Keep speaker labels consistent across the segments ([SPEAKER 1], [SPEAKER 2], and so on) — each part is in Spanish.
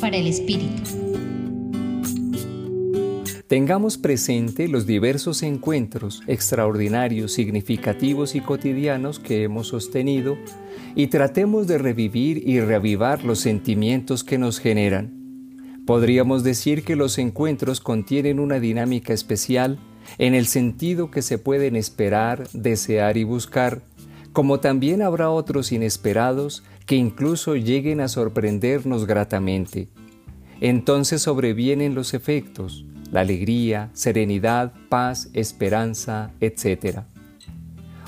[SPEAKER 1] Para el Espíritu.
[SPEAKER 2] Tengamos presente los diversos encuentros extraordinarios, significativos y cotidianos que hemos sostenido y tratemos de revivir y reavivar los sentimientos que nos generan. Podríamos decir que los encuentros contienen una dinámica especial en el sentido que se pueden esperar, desear y buscar, como también habrá otros inesperados que incluso lleguen a sorprendernos gratamente. Entonces sobrevienen los efectos, la alegría, serenidad, paz, esperanza, etc.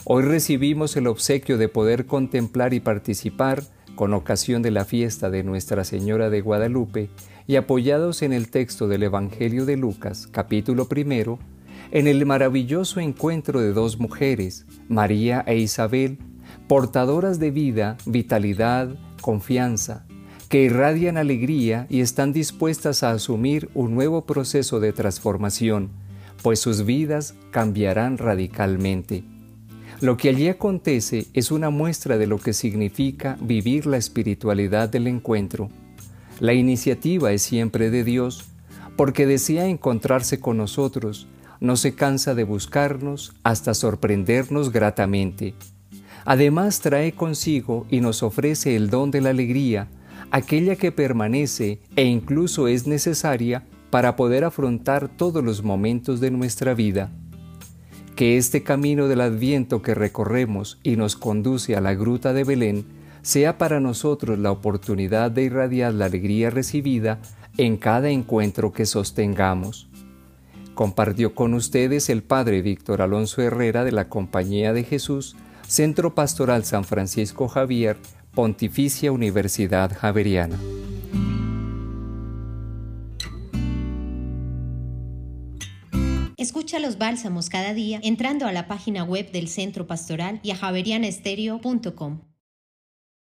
[SPEAKER 2] Hoy recibimos el obsequio de poder contemplar y participar con ocasión de la fiesta de Nuestra Señora de Guadalupe y apoyados en el texto del Evangelio de Lucas, capítulo primero, en el maravilloso encuentro de dos mujeres, María e Isabel, portadoras de vida, vitalidad, confianza, que irradian alegría y están dispuestas a asumir un nuevo proceso de transformación, pues sus vidas cambiarán radicalmente. Lo que allí acontece es una muestra de lo que significa vivir la espiritualidad del encuentro. La iniciativa es siempre de Dios, porque desea encontrarse con nosotros, no se cansa de buscarnos hasta sorprendernos gratamente. Además trae consigo y nos ofrece el don de la alegría, aquella que permanece e incluso es necesaria para poder afrontar todos los momentos de nuestra vida. Que este camino del adviento que recorremos y nos conduce a la gruta de Belén sea para nosotros la oportunidad de irradiar la alegría recibida en cada encuentro que sostengamos. Compartió con ustedes el Padre Víctor Alonso Herrera de la Compañía de Jesús, Centro Pastoral San Francisco Javier, Pontificia Universidad Javeriana.
[SPEAKER 1] Escucha los bálsamos cada día entrando a la página web del Centro Pastoral y a javerianestereo.com.